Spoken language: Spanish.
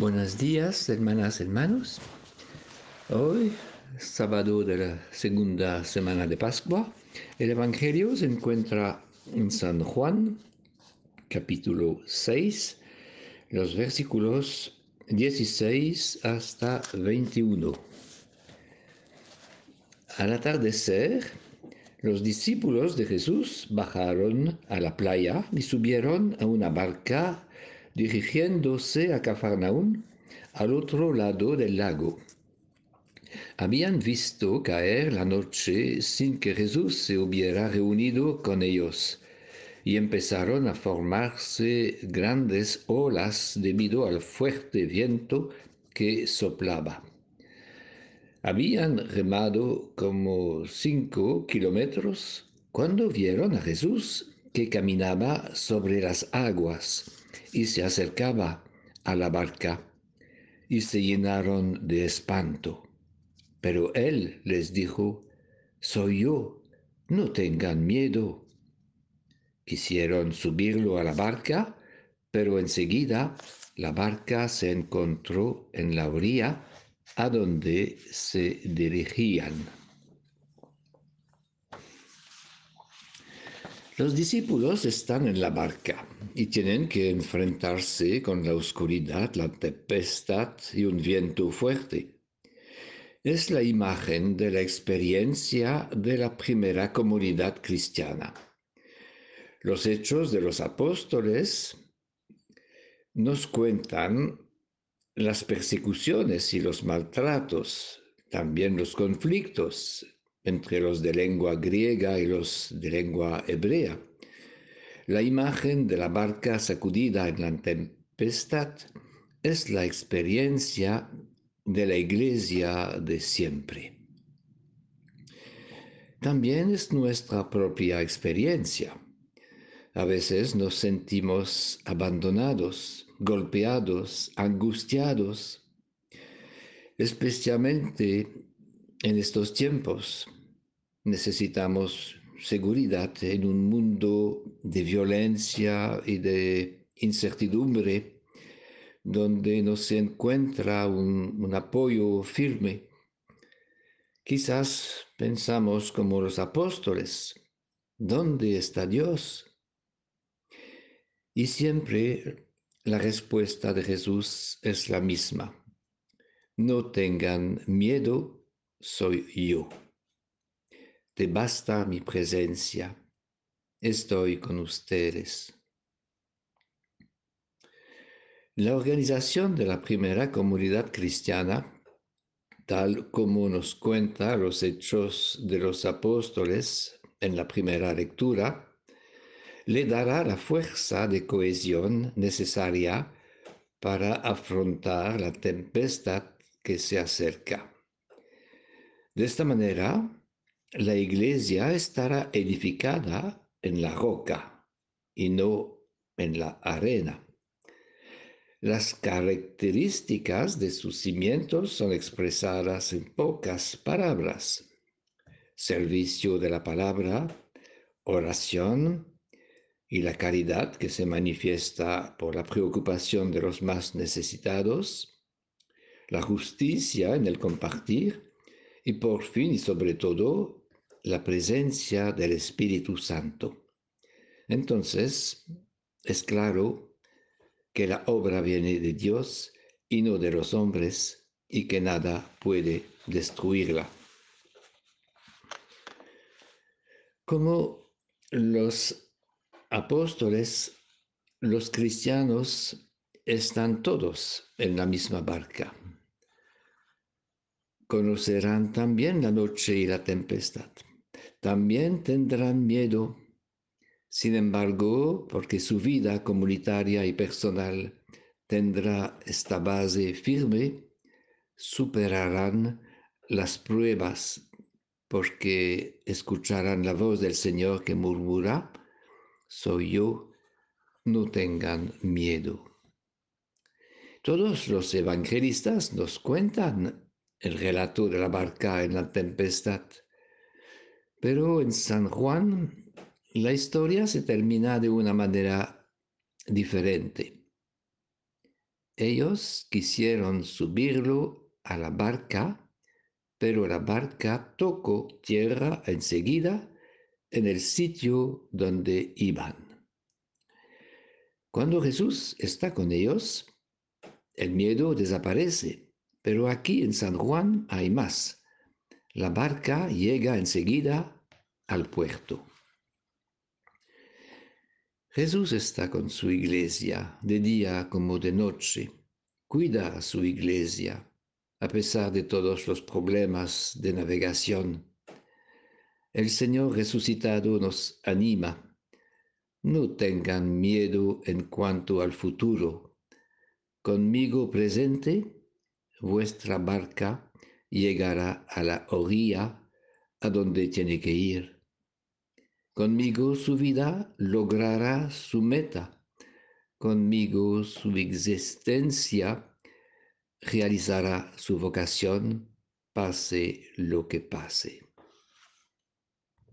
Buenos días, hermanas, hermanos. Hoy, sábado de la segunda semana de Pascua, el Evangelio se encuentra en San Juan, capítulo 6, los versículos 16 hasta 21. Al atardecer, los discípulos de Jesús bajaron a la playa y subieron a una barca dirigiéndose a Cafarnaún, al otro lado del lago. Habían visto caer la noche sin que Jesús se hubiera reunido con ellos, y empezaron a formarse grandes olas debido al fuerte viento que soplaba. Habían remado como cinco kilómetros cuando vieron a Jesús que caminaba sobre las aguas y se acercaba a la barca y se llenaron de espanto. Pero él les dijo, soy yo, no tengan miedo. Quisieron subirlo a la barca, pero enseguida la barca se encontró en la orilla a donde se dirigían. Los discípulos están en la barca y tienen que enfrentarse con la oscuridad, la tempestad y un viento fuerte. Es la imagen de la experiencia de la primera comunidad cristiana. Los hechos de los apóstoles nos cuentan las persecuciones y los maltratos, también los conflictos entre los de lengua griega y los de lengua hebrea. La imagen de la barca sacudida en la tempestad es la experiencia de la iglesia de siempre. También es nuestra propia experiencia. A veces nos sentimos abandonados, golpeados, angustiados, especialmente en estos tiempos necesitamos seguridad en un mundo de violencia y de incertidumbre donde no se encuentra un, apoyo firme. Quizás pensamos como los apóstoles, ¿dónde está Dios? Y siempre la respuesta de Jesús es la misma. No tengan miedo soy yo. Basta mi presencia. Estoy con ustedes. La organización de la primera comunidad cristiana, tal como nos cuenta los hechos de los apóstoles en la primera lectura, le dará la fuerza de cohesión necesaria para afrontar la tempestad que se acerca. De esta manera, la iglesia estará edificada en la roca y no en la arena. Las características de sus cimientos son expresadas en pocas palabras. Servicio de la palabra, oración y la caridad que se manifiesta por la preocupación de los más necesitados, la justicia en el compartir y por fin y sobre todo la presencia del Espíritu Santo. Entonces, es claro que la obra viene de Dios y no de los hombres y que nada puede destruirla. Como los apóstoles, los cristianos están todos en la misma barca conocerán también la noche y la tempestad. También tendrán miedo. Sin embargo, porque su vida comunitaria y personal tendrá esta base firme, superarán las pruebas porque escucharán la voz del Señor que murmura, soy yo, no tengan miedo. Todos los evangelistas nos cuentan el relato de la barca en la tempestad. Pero en San Juan la historia se termina de una manera diferente. ellos quisieron subirlo a la barca, pero la barca tocó tierra enseguida en el sitio donde iban. Cuando Jesús está con ellos, el miedo desaparece, pero aquí en San Juan hay más. La barca llega enseguida al puerto. Jesús está con su iglesia de día como de noche. Cuida a su iglesia a pesar de todos los problemas de navegación. El Señor resucitado nos anima. No tengan miedo en cuanto al futuro. Conmigo presente, vuestra barca llegará a la orilla a donde tiene que ir. Conmigo su vida logrará su meta. Conmigo su existencia realizará su vocación, pase lo que pase.